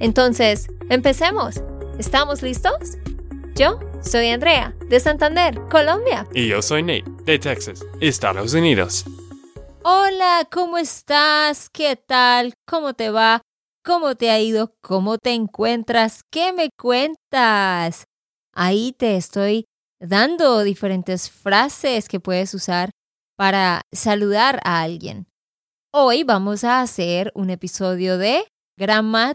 Entonces, empecemos. ¿Estamos listos? Yo soy Andrea, de Santander, Colombia. Y yo soy Nate, de Texas, Estados Unidos. Hola, ¿cómo estás? ¿Qué tal? ¿Cómo te va? ¿Cómo te ha ido? ¿Cómo te encuentras? ¿Qué me cuentas? Ahí te estoy dando diferentes frases que puedes usar para saludar a alguien. Hoy vamos a hacer un episodio de gramática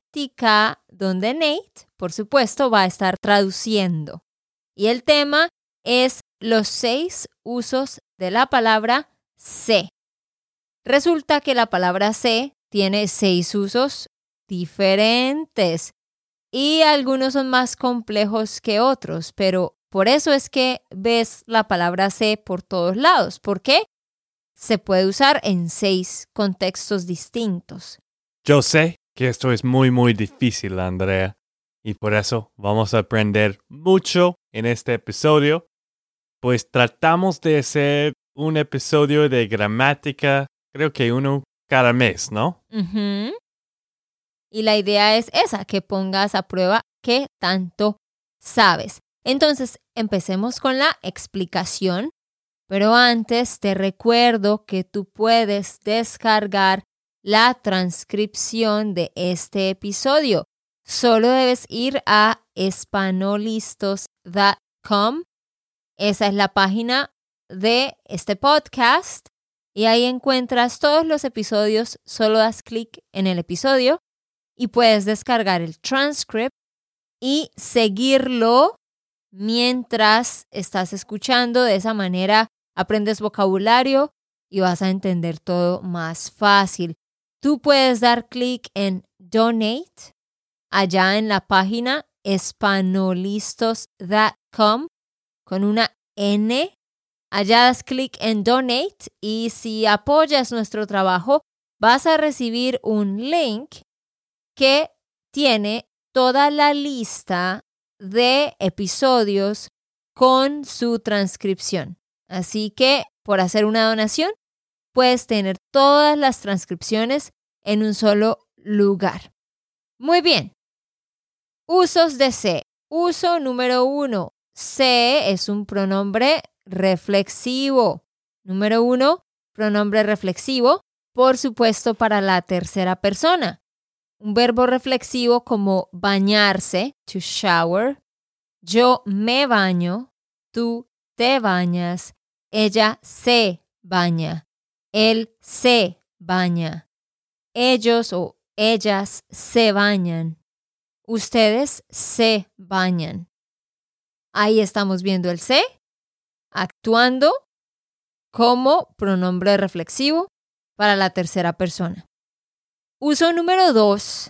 donde Nate, por supuesto, va a estar traduciendo. Y el tema es los seis usos de la palabra sé. Resulta que la palabra sé tiene seis usos diferentes y algunos son más complejos que otros, pero por eso es que ves la palabra sé por todos lados. ¿Por qué? Se puede usar en seis contextos distintos. Yo sé que esto es muy, muy difícil, Andrea, y por eso vamos a aprender mucho en este episodio, pues tratamos de hacer un episodio de gramática, creo que uno cada mes, ¿no? Y la idea es esa, que pongas a prueba qué tanto sabes. Entonces, empecemos con la explicación, pero antes te recuerdo que tú puedes descargar la transcripción de este episodio. Solo debes ir a espanolistos.com. Esa es la página de este podcast y ahí encuentras todos los episodios. Solo das clic en el episodio y puedes descargar el transcript y seguirlo mientras estás escuchando. De esa manera aprendes vocabulario y vas a entender todo más fácil. Tú puedes dar clic en Donate allá en la página espanolistos.com con una N. Allá das clic en Donate y si apoyas nuestro trabajo vas a recibir un link que tiene toda la lista de episodios con su transcripción. Así que por hacer una donación, puedes tener todas las transcripciones en un solo lugar. Muy bien. Usos de se. Uso número uno. Se es un pronombre reflexivo. Número uno, pronombre reflexivo, por supuesto para la tercera persona un verbo reflexivo como bañarse, to shower. Yo me baño, tú te bañas, ella se baña, él se baña, ellos o ellas se bañan, ustedes se bañan. Ahí estamos viendo el se actuando como pronombre reflexivo para la tercera persona. Uso número dos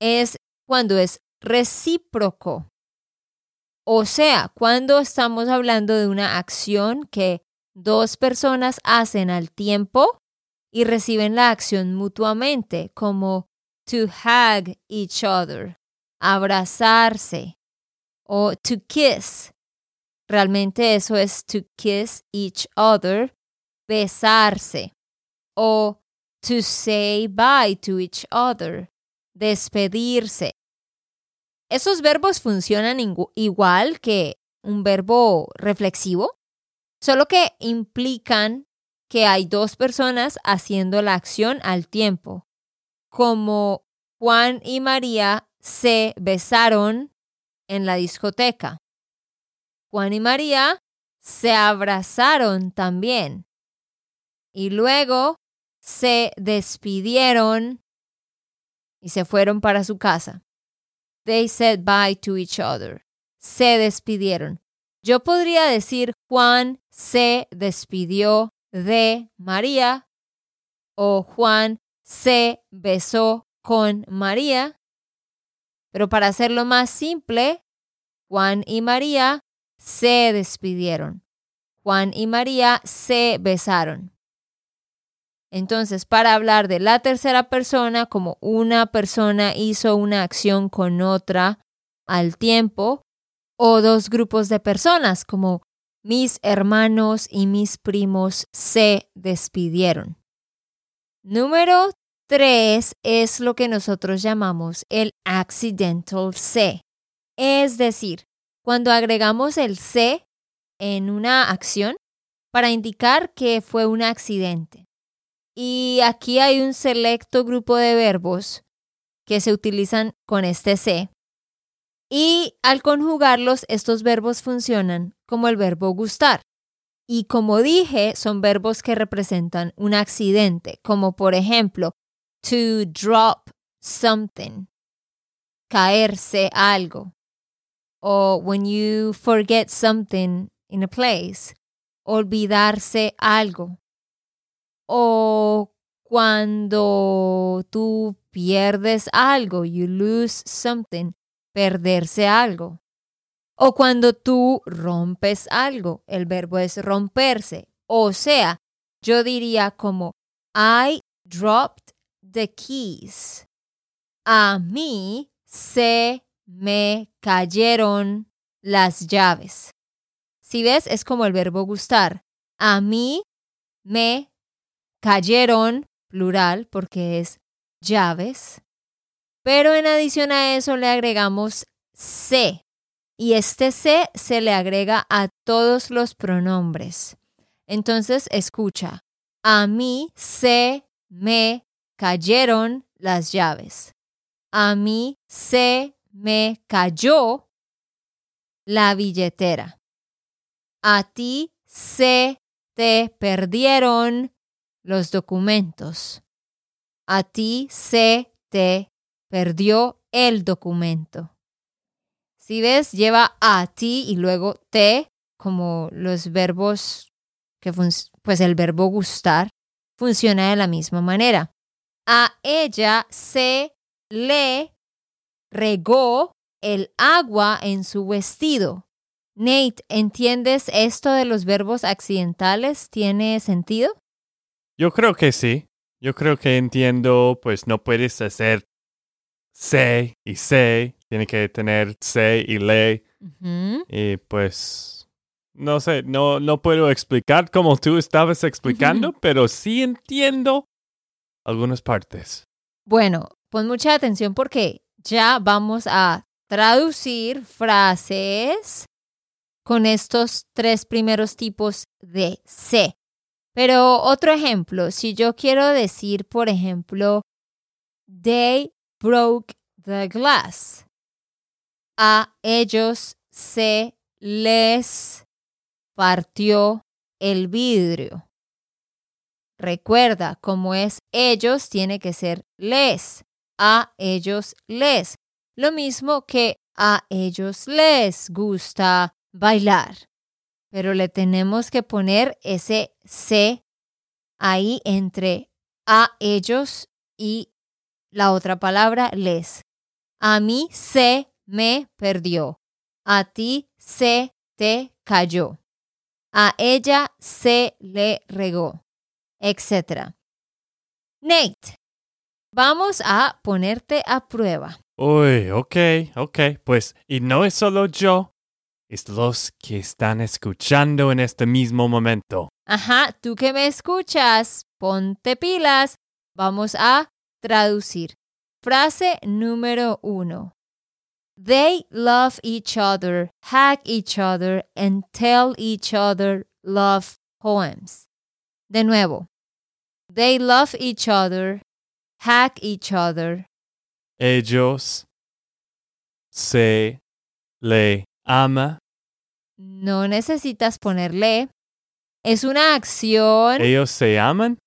es cuando es recíproco. O sea, cuando estamos hablando de una acción que dos personas hacen al tiempo y reciben la acción mutuamente, como to hug each other, abrazarse, o to kiss. Realmente eso es to kiss each other, besarse, o to say bye to each other, despedirse. Esos verbos funcionan igual que un verbo reflexivo, solo que implican que hay dos personas haciendo la acción al tiempo, como Juan y María se besaron en la discoteca. Juan y María se abrazaron también. Y luego se despidieron y se fueron para su casa. They said bye to each other. Se despidieron. Yo podría decir Juan se despidió de María o Juan se besó con María Pero para hacerlo más simple, Juan y María se despidieron. Juan y María se besaron. Entonces, para hablar de la tercera persona, como una persona hizo una acción con otra al tiempo, o dos grupos de personas, como mis hermanos y mis primos se despidieron. Número tres es lo que nosotros llamamos el accidental se. Es decir, cuando agregamos el se en una acción para indicar que fue un accidente. Y aquí hay un selecto grupo de verbos que se utilizan con este se. Y al conjugarlos, estos verbos funcionan como el verbo gustar. Y como dije, son verbos que representan un accidente, como por ejemplo, to drop something, caerse algo. O when you forget something in a place, olvidarse algo. O cuando tú pierdes algo, you lose something, perderse algo. O cuando tú rompes algo, el verbo es romperse. O sea, yo diría como I dropped the keys. A mí se me cayeron las llaves. Si ves, es como el verbo gustar. A mí me cayeron, plural, porque es llaves. Pero en adición a eso le agregamos se, y este se se le agrega a todos los pronombres. Entonces, escucha, a mí se me cayeron las llaves. A mí se me cayó la billetera. A ti se te perdieron los documentos. A ti se te perdió el documento. Si ves, lleva a ti y luego te como los verbos que pues el verbo gustar funciona de la misma manera. A ella se le regó el agua en su vestido. Nate, ¿entiendes esto de los verbos accidentales? ¿Tiene sentido? Yo creo que sí. Yo creo que entiendo, pues no puedes hacer se y se tiene que tener se y le. Y pues, no sé, no, no puedo explicar como tú estabas explicando, pero sí entiendo algunas partes. Bueno, pon mucha atención porque ya vamos a traducir frases con estos tres primeros tipos de se. Pero otro ejemplo, si yo quiero decir, por ejemplo, they broke the glass a ellos se les partió el vidrio. Recuerda, como es ellos, tiene que ser les. A ellos les. Lo mismo que a ellos les gusta bailar. Pero le tenemos que poner ese se ahí entre a ellos y la otra palabra les. A mí se me perdió. A ti se te cayó. A ella se le regó, etc. Nate, vamos a ponerte a prueba. Uy, ok, ok. Pues, y no es solo yo, es los que están escuchando en este mismo momento. Ajá, tú que me escuchas, ponte pilas. Vamos a traducir. Frase número uno. They love each other, hug each other, and tell each other love poems. De nuevo. They love each other, hug each other. Ellos se le ama. No necesitas ponerle. Es una acción. ¿Ellos se aman?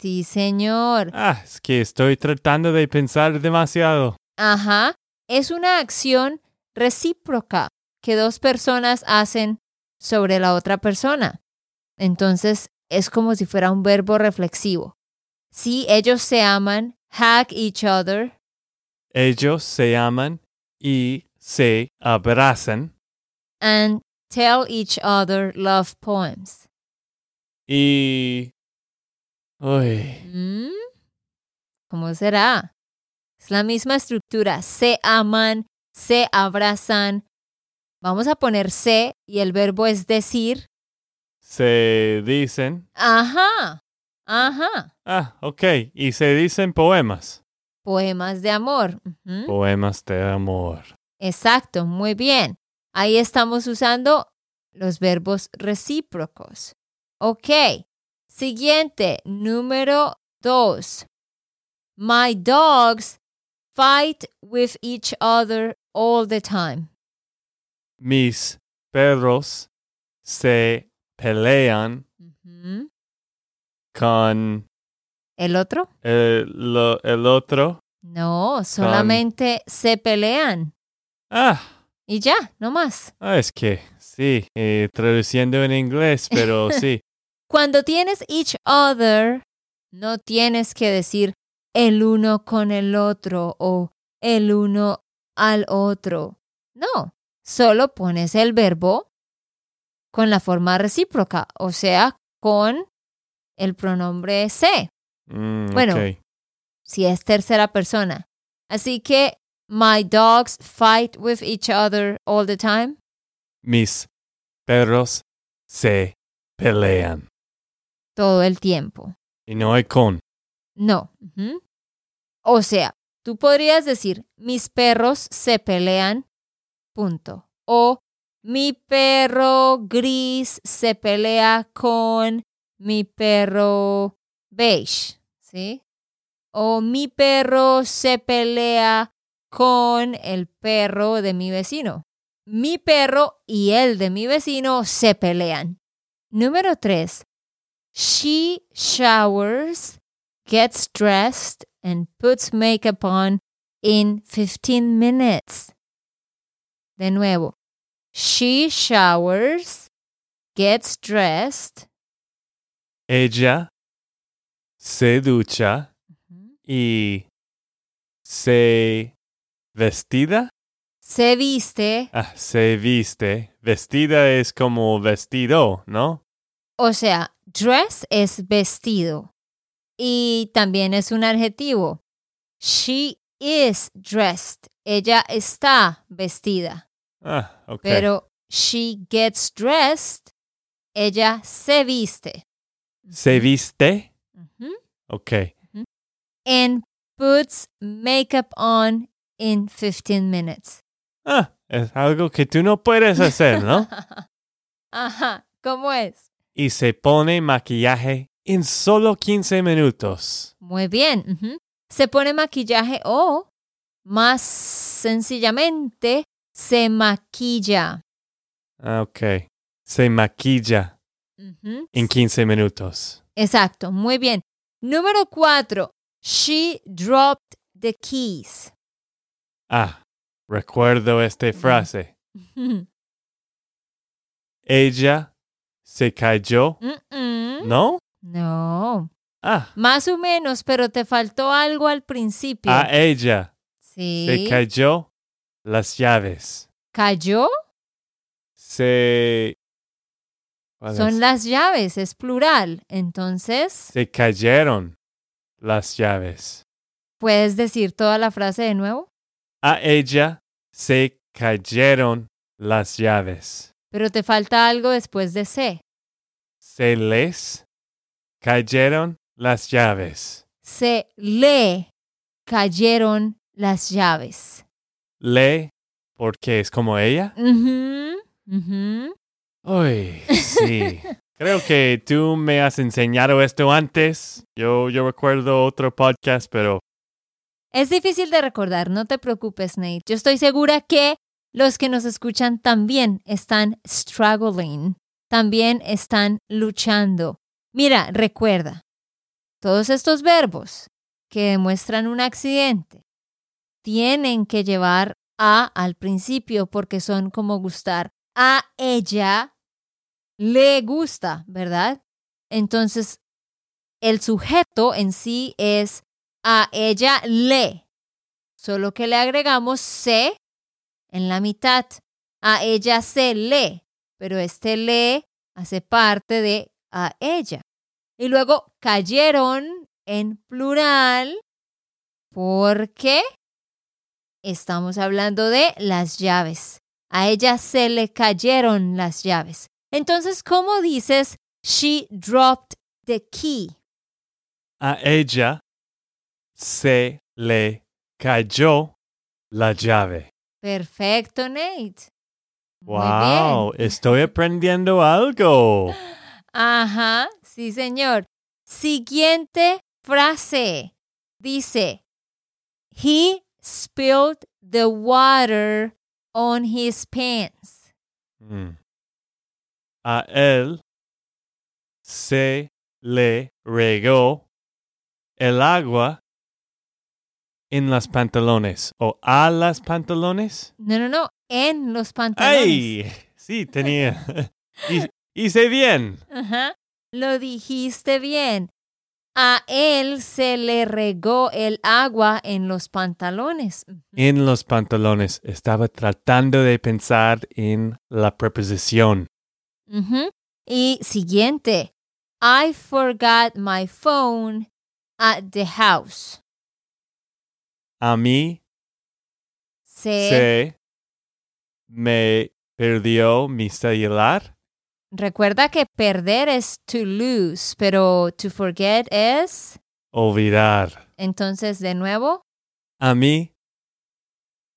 Sí, señor. Ah, es que estoy tratando de pensar demasiado. Ajá es una acción recíproca que dos personas hacen sobre la otra persona. Entonces es como si fuera un verbo reflexivo. Si ellos se aman, hug each other. Ellos se aman y se abrazan and tell each other love poems. y... Uy, ¿Mm? ¿Cómo será? Es la misma estructura. Se aman, se abrazan. Vamos a poner se y el verbo es decir. se dicen... Ajá, ajá. Ah, ok. Y se dicen poemas. Poemas de amor. Poemas de amor. Exacto, muy bien. Ahí estamos usando los verbos recíprocos. Ok. Siguiente, número dos. My dogs fight with each other all the time. Mis perros se pelean con ¿El otro? el, lo- el otro. No, solamente se pelean. Ah, Y ya, no más. ah, es que sí, eh, traduciendo en inglés, pero sí. Cuando tienes each other, no tienes que decir el uno con el otro o el uno al otro. No, solo pones el verbo con la forma recíproca, o sea, con el pronombre se, Mm, Bueno. si es tercera persona. Así que, my dogs fight with each other all the time. Mis perros se pelean. Todo el tiempo. Y no hay con. No. O sea, tú podrías decir, mis perros se pelean, punto. O mi perro gris se pelea con mi perro beige, ¿sí? O mi perro se pelea con el perro de mi vecino. Mi perro y el de mi vecino se pelean. Número tres. She showers gets dressed and puts makeup on in 15 minutes. De nuevo, she showers, gets dressed. Ella se ducha y se vestida. Se viste, Ah, se viste. Vestida es como vestido, ¿no? o sea, dress es vestido y también es un adjetivo. She is dressed. Ella está vestida. Ah, ok. Pero she gets dressed. Ella se viste. ¿Se viste? Ujú. Ok. and puts makeup on in 15 minutes. Ah, es algo que tú no puedes hacer, ¿no? Ajá, ¿cómo es? Y se pone maquillaje en solo 15 minutos. Muy bien. ujú. Se pone maquillaje o, más sencillamente, se maquilla. Ah, ok. Se maquilla Ujú. en 15 minutos. Exacto, muy bien. Número cuatro. She dropped the keys. Ah, recuerdo esta frase. Ella se cayó. ¿No? No, Ah, más o menos, pero te faltó algo al principio. a ella sí. se cayó las llaves. ¿Cayó? Se... ¿cuál Son es? las llaves, es plural. Entonces, Se cayeron las llaves. ¿puedes decir toda la frase de nuevo? A ella se cayeron las llaves. Pero te falta algo después de se. Se les cayeron las llaves. Se le cayeron las llaves. Le, porque es como ella. Ujú, ujú. Uy, sí. Creo que tú me has enseñado esto antes. Yo, yo recuerdo otro podcast, pero Es difícil de recordar, no te preocupes, Nate. Yo estoy segura que los que nos escuchan también están struggling, también están luchando. Mira, recuerda, todos estos verbos que demuestran un accidente tienen que llevar a al principio porque son como gustar. A ella le gusta, ¿verdad? Entonces, el sujeto en sí es a ella le. Solo que le agregamos se en la mitad. A ella se lee, pero este lee hace parte de a ella. Y luego cayeron en plural porque estamos hablando de las llaves. A ella se le cayeron las llaves. Entonces, ¿cómo dices she dropped the key? A ella se le cayó la llave. Perfecto, Nate. Muy Wow, bien. estoy aprendiendo algo. Ajá, sí, señor. Siguiente frase. Dice, he spilled the water on his pants. Mm. A él se le regó el agua en las pantalones o a las pantalones. No, no, no, en los pantalones. ¡Ay! Sí, tenía. Hi- Hice bien. Ajá, lo dijiste bien. A él se le regó el agua en los pantalones. En los pantalones estaba tratando de pensar en la preposición. Y siguiente. I forgot my phone at the house. A mí Se, se me perdió mi celular. recuerda que perder es to lose, pero to forget es. Olvidar. Entonces, de nuevo, A mí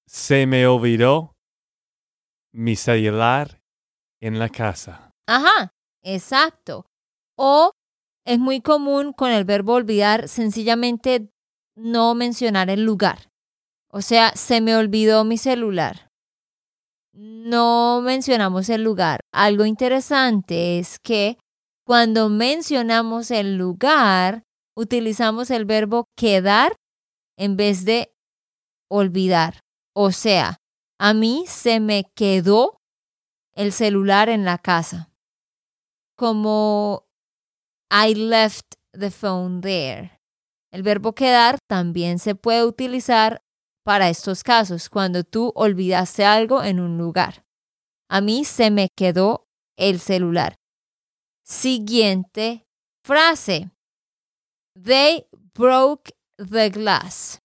se me olvidó mi celular en la casa. ajá, exacto. O es muy común con el verbo olvidar sencillamente no mencionar el lugar. O sea, se me olvidó mi celular. No mencionamos el lugar. Algo interesante es que cuando mencionamos el lugar, utilizamos el verbo quedar en vez de olvidar. O sea, a mí se me quedó el celular en la casa. Como I left the phone there. El verbo quedar también se puede utilizar para estos casos, cuando tú olvidaste algo en un lugar. A mí se me quedó el celular. Siguiente frase. They broke the glass.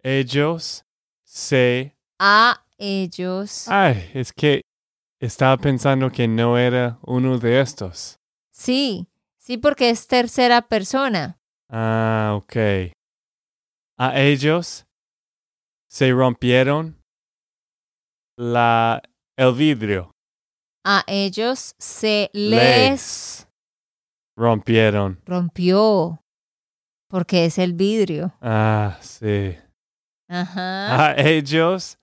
Ellos se... A ellos. Ay, es que estaba pensando que no era uno de estos. Sí, sí, porque es tercera persona. Ah, ok. A ellos se rompieron la, el vidrio. A ellos se Les. les Rompieron. rompió. Porque es el vidrio. Ah, sí. Ajá. A ellos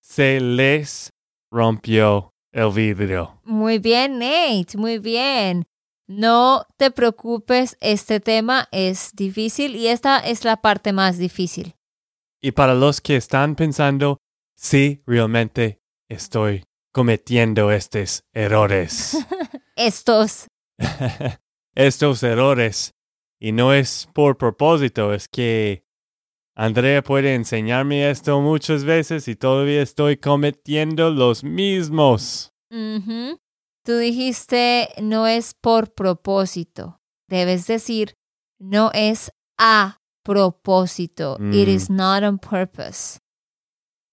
se les rompió el vidrio. Muy bien, Nate, muy bien. No te preocupes, este tema es difícil y esta es la parte más difícil. Y para los que están pensando, sí, realmente estoy cometiendo estos errores. Estos, estos errores. Y no es por propósito, es que Andrea puede enseñarme esto muchas veces y todavía estoy cometiendo los mismos. ujú. Tú dijiste no es por propósito. Debes decir no es a propósito. It Mm. is not on purpose.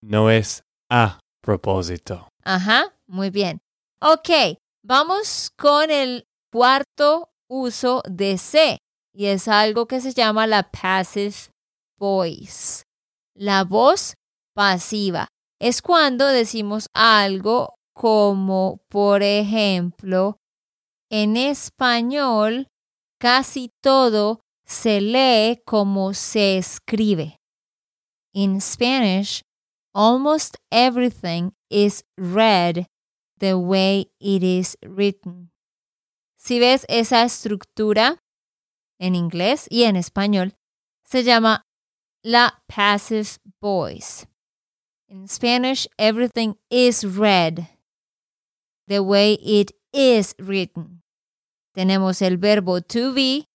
No es a propósito. Ajá, muy bien. Ok, vamos con el cuarto uso de se y es algo que se llama la passive voice. La voz pasiva es cuando decimos algo como, por ejemplo, en español casi todo se lee como se escribe. In Spanish, almost everything is read the way it is written. Si ves esa estructura en inglés y en español, se llama la passive voice. In Spanish, everything is read the way it is written. Tenemos el verbo to be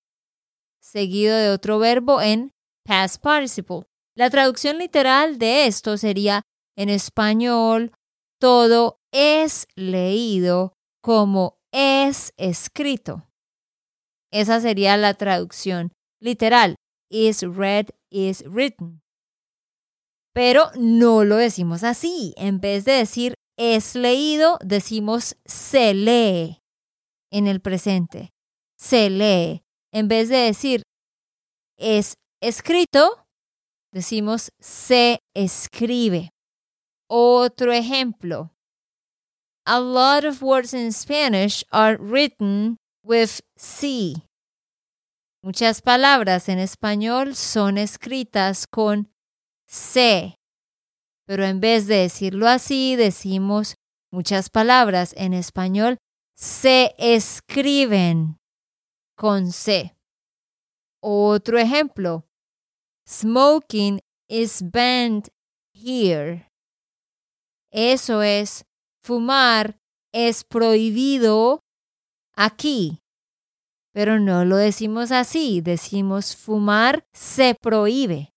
seguido de otro verbo en past participle. La traducción literal de esto sería en español todo es leído como es escrito. Esa sería la traducción literal. Is read, is written. Pero no lo decimos así. En vez de decir es leído, decimos se lee en el presente. Se lee. En vez de decir es escrito, decimos se escribe. Otro ejemplo. A lot of words in Spanish are written with C. Muchas palabras en español son escritas con C. Pero en vez de decirlo así, decimos muchas palabras en español se escriben con C. Otro ejemplo. Smoking is banned here. Eso es, fumar es prohibido aquí. Pero no lo decimos así, decimos fumar se prohíbe.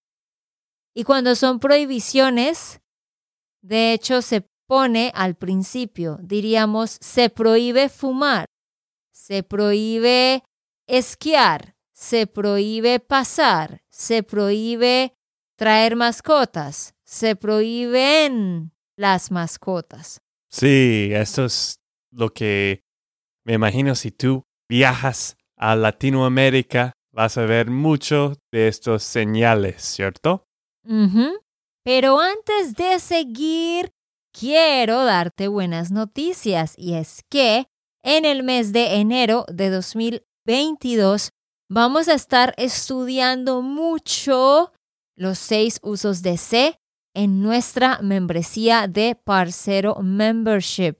Y cuando son prohibiciones, de hecho se pone al principio, diríamos se prohíbe fumar, se prohíbe esquiar, se prohíbe pasar, se prohíbe traer mascotas, se prohíben las mascotas. Sí, esto es lo que me imagino si tú viajas a Latinoamérica, vas a ver mucho de estos señales, ¿cierto? Pero antes de seguir, quiero darte buenas noticias y es que en el mes de enero de 2022 vamos a estar estudiando mucho los seis usos de C en nuestra membresía de Parcero Membership.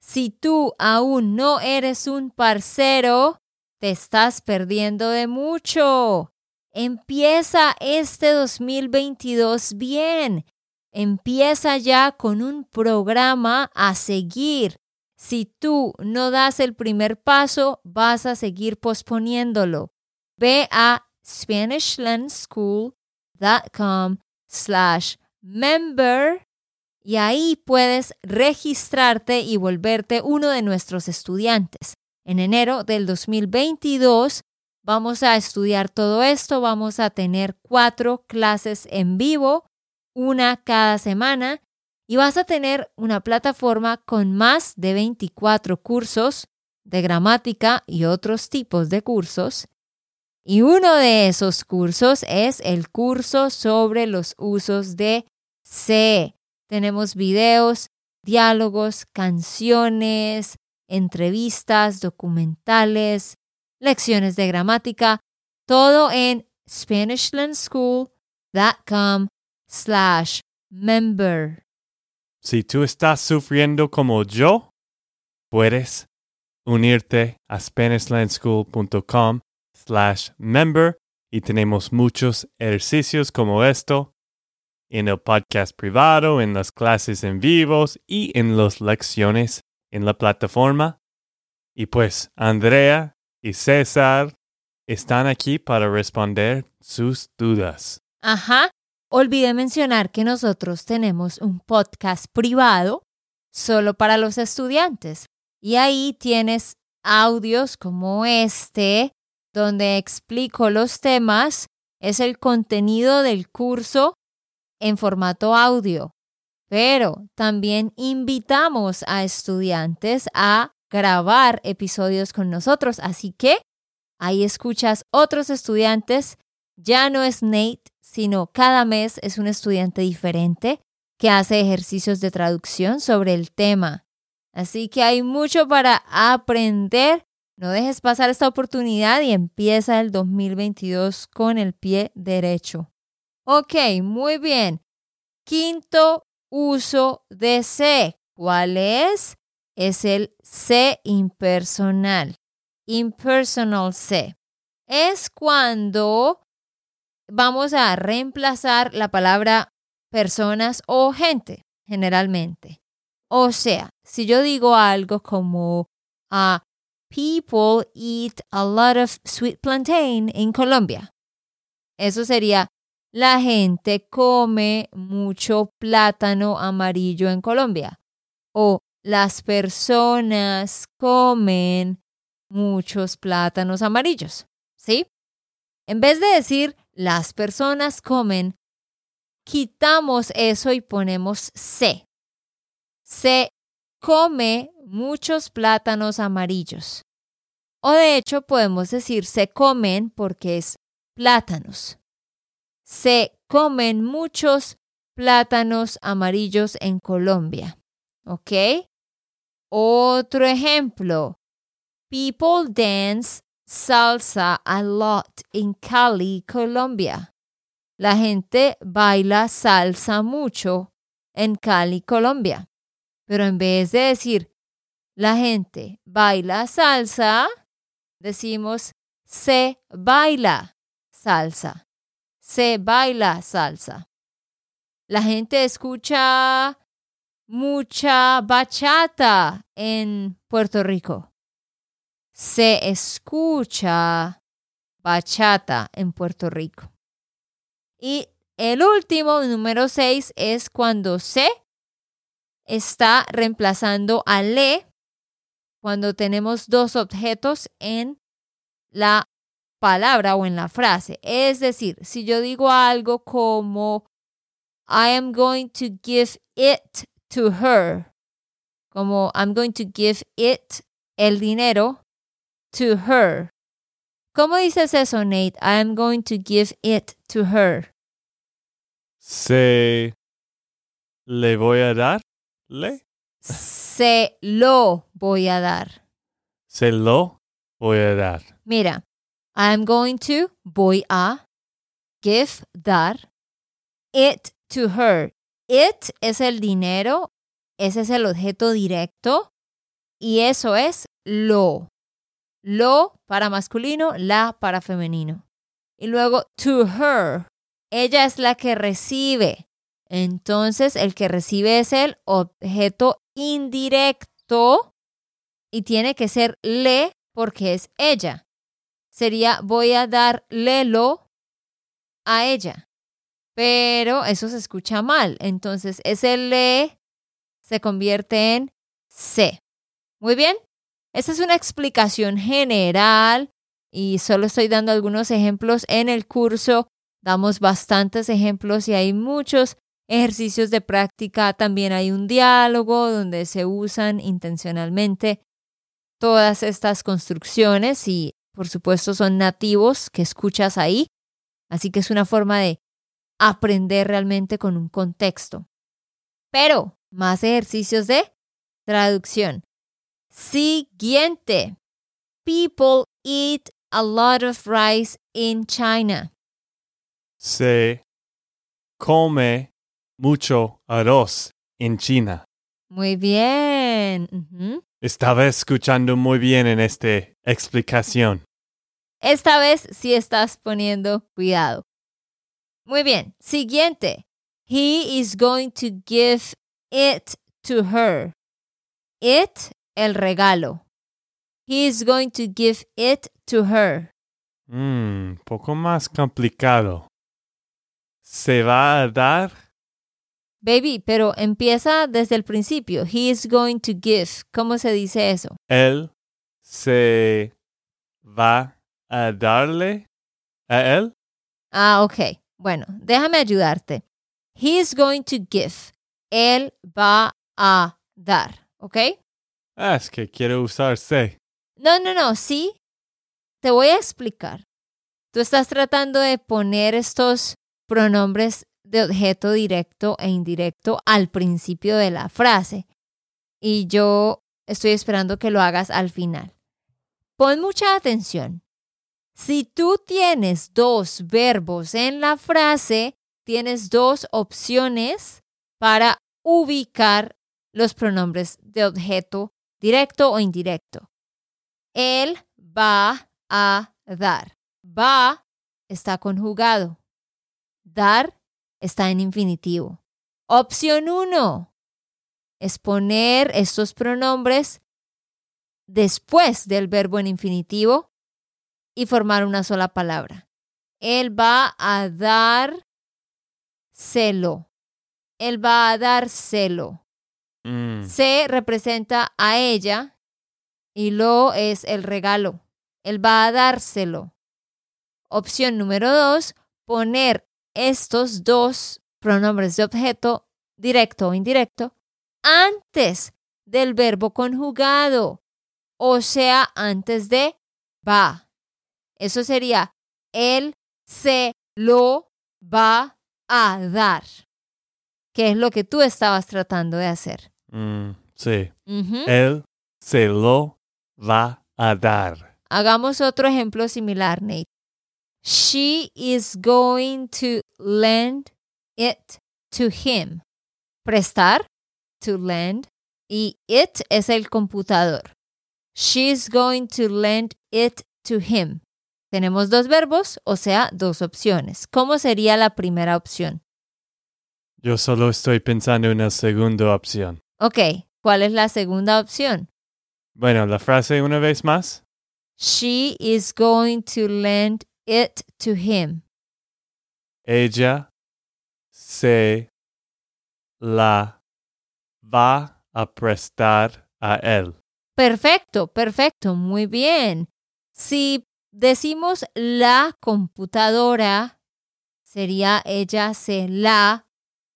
Si tú aún no eres un parcero, te estás perdiendo de mucho. Empieza este 2022 bien. Empieza ya con un programa a seguir. Si tú no das el primer paso, vas a seguir posponiéndolo. Ve a SpanishLandSchool.com slash member y ahí puedes registrarte y volverte uno de nuestros estudiantes. En enero del 2022 vamos a estudiar todo esto, vamos a tener cuatro clases en vivo, una cada semana, y vas a tener una plataforma con más de 24 cursos de gramática y otros tipos de cursos. Y uno de esos cursos es el curso sobre los usos de C. Tenemos videos, diálogos, canciones, entrevistas, documentales, lecciones de gramática, todo en SpanishLandSchool.com slash member. Si tú estás sufriendo como yo, puedes unirte a SpanishLandSchool.com slash member y tenemos muchos ejercicios como esto en el podcast privado, en las clases en vivos y en las lecciones en la plataforma. Y pues Andrea y César están aquí para responder sus dudas. Ajá. Olvidé mencionar que nosotros tenemos un podcast privado solo para los estudiantes. Y ahí tienes audios como este, donde explico los temas. Es el contenido del curso en formato audio, pero también invitamos a estudiantes a grabar episodios con nosotros, así que ahí escuchas otros estudiantes, ya no es Nate, sino cada mes es un estudiante diferente que hace ejercicios de traducción sobre el tema. Así que hay mucho para aprender. No dejes pasar esta oportunidad y empieza el 2022 con el pie derecho. Ok, muy bien. Quinto uso de C. ¿Cuál es? Es el C impersonal. Impersonal C. Es cuando vamos a reemplazar la palabra personas o gente, generalmente. O sea, si yo digo algo como a people eat a lot of sweet plantain in Colombia. Eso sería la gente come mucho plátano amarillo en Colombia. O las personas comen muchos plátanos amarillos. ¿Sí? En vez de decir las personas comen, quitamos eso y ponemos se. Se come muchos plátanos amarillos. O de hecho podemos decir se comen porque es plátanos. Se comen muchos plátanos amarillos en Colombia. ¿Ok? Otro ejemplo. People dance salsa a lot in Cali, Colombia. La gente baila salsa mucho en Cali, Colombia. Pero en vez de decir la gente baila salsa, decimos se baila salsa. Se baila salsa. La gente escucha mucha bachata en Puerto Rico. Se escucha bachata en Puerto Rico. Y el último, número 6, es cuando se está reemplazando a le cuando tenemos dos objetos en la palabra o en la frase. Es decir, si yo digo algo como I am going to give it to her, como I'm going to give it el dinero to her. ¿Cómo dices eso, Nate? I am going to give it to her. Se le voy a dar. ¿Le? Se lo voy a dar. Se lo voy a dar. Mira, I'm going to, voy a, give, dar, it to her. It es el dinero, ese es el objeto directo y eso es lo. Lo para masculino, la para femenino. Y luego to her. Ella es la que recibe. Entonces el que recibe es el objeto indirecto y tiene que ser le porque es ella. Sería voy a darle-lo a ella. Pero eso se escucha mal. Entonces ese le se convierte en se. Muy bien. Esta es una explicación general y solo estoy dando algunos ejemplos en el curso. Damos bastantes ejemplos y hay muchos ejercicios de práctica. También hay un diálogo donde se usan intencionalmente todas estas construcciones y por supuesto son nativos que escuchas ahí. Así que es una forma de aprender realmente con un contexto. Pero más ejercicios de traducción. Siguiente. People eat a lot of rice in China. Se come mucho arroz en China. Muy bien. Estaba escuchando muy bien en esta explicación. Esta vez sí estás poniendo cuidado. Muy bien. Siguiente. He is going to give it to her. It, el regalo. He is going to give it to her. Un poco más complicado. ¿Se va a dar? Baby, pero empieza desde el principio. He is going to give. ¿Cómo se dice eso? Él se va a darle a él. Ah, ok. Bueno, déjame ayudarte. He is going to give. Él va a dar. ¿Ok? Ah, es que quiero usar se. No, no, no, sí. Te voy a explicar. Tú estás tratando de poner estos pronombres de objeto directo e indirecto al principio de la frase. Y yo estoy esperando que lo hagas al final. Pon mucha atención. Si tú tienes dos verbos en la frase, tienes dos opciones para ubicar los pronombres de objeto directo o indirecto. Él va a dar. Va está conjugado. Dar está en infinitivo. Opción 1 es poner estos pronombres después del verbo en infinitivo y formar una sola palabra. Él va a dar celo. Él va a dárselo. Mm. Se representa a ella y lo es el regalo. Él va a dárselo. Opción número dos, poner estos dos pronombres de objeto, directo o indirecto, antes del verbo conjugado, o sea, antes de va. Eso sería, él se lo va a dar, que es lo que tú estabas tratando de hacer. Mm, sí. Él se lo va a dar. Hagamos otro ejemplo similar, Nate. She is going to lend it to him. Prestar, to lend, y it es el computador. She's going to lend it to him. Tenemos dos verbos, o sea, dos opciones. ¿Cómo sería la primera opción? Yo solo estoy pensando en la segunda opción. Ok, ¿cuál es la segunda opción? Bueno, la frase una vez más. She is going to lend it to him. Ella se la va a prestar a él. Perfecto, perfecto, muy bien. Si decimos la computadora, sería ella se la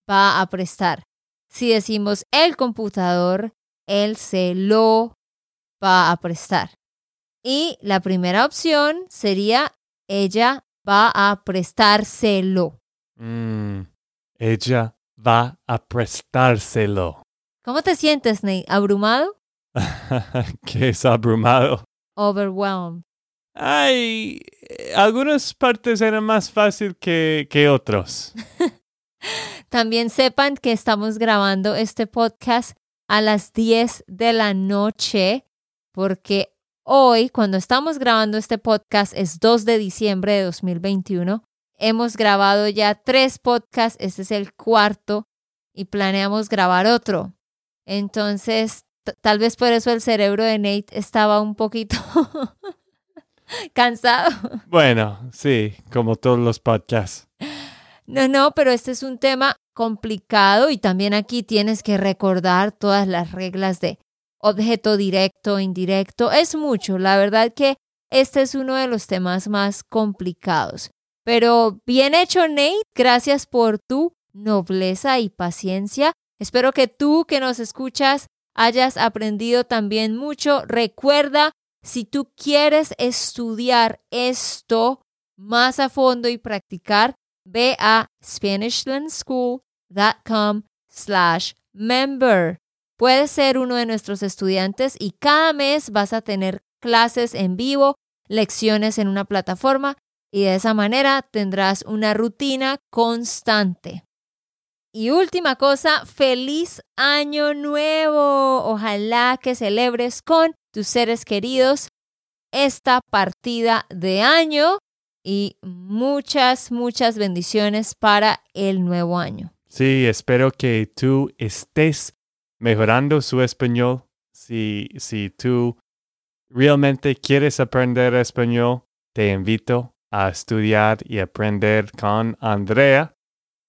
va a prestar. Si decimos el computador, él se lo va a prestar. Y la primera opción sería ella va a prestárselo. Mm, ella va a prestárselo. ¿Cómo te sientes, Nate? ¿Abrumado? que es abrumado. Overwhelmed. Ay, algunas partes eran más fácil que, que otros. También sepan que estamos grabando este podcast a las 10 de la noche porque hoy, cuando estamos grabando este podcast, es 2 de diciembre de 2021. Hemos grabado ya tres podcasts, este es el cuarto y planeamos grabar otro. Entonces, tal vez por eso el cerebro de Nate estaba un poquito cansado. Bueno, sí, como todos los podcasts. No, no, pero este es un tema complicado y también aquí tienes que recordar todas las reglas de objeto directo, indirecto. Es mucho, la verdad que este es uno de los temas más complicados. Pero bien hecho, Nate. Gracias por tu nobleza y paciencia. Espero que tú que nos escuchas hayas aprendido también mucho. Recuerda, si tú quieres estudiar esto más a fondo y practicar, ve a SpanishLandSchool.com slash member. Puedes ser uno de nuestros estudiantes y cada mes vas a tener clases en vivo, lecciones en una plataforma y de esa manera tendrás una rutina constante. Y última cosa, feliz año nuevo. Ojalá que celebres con tus seres queridos esta partida de año y muchas, muchas bendiciones para el nuevo año. Sí, espero que tú estés mejorando su español. Si, si tú realmente quieres aprender español, te invito a estudiar y aprender con Andrea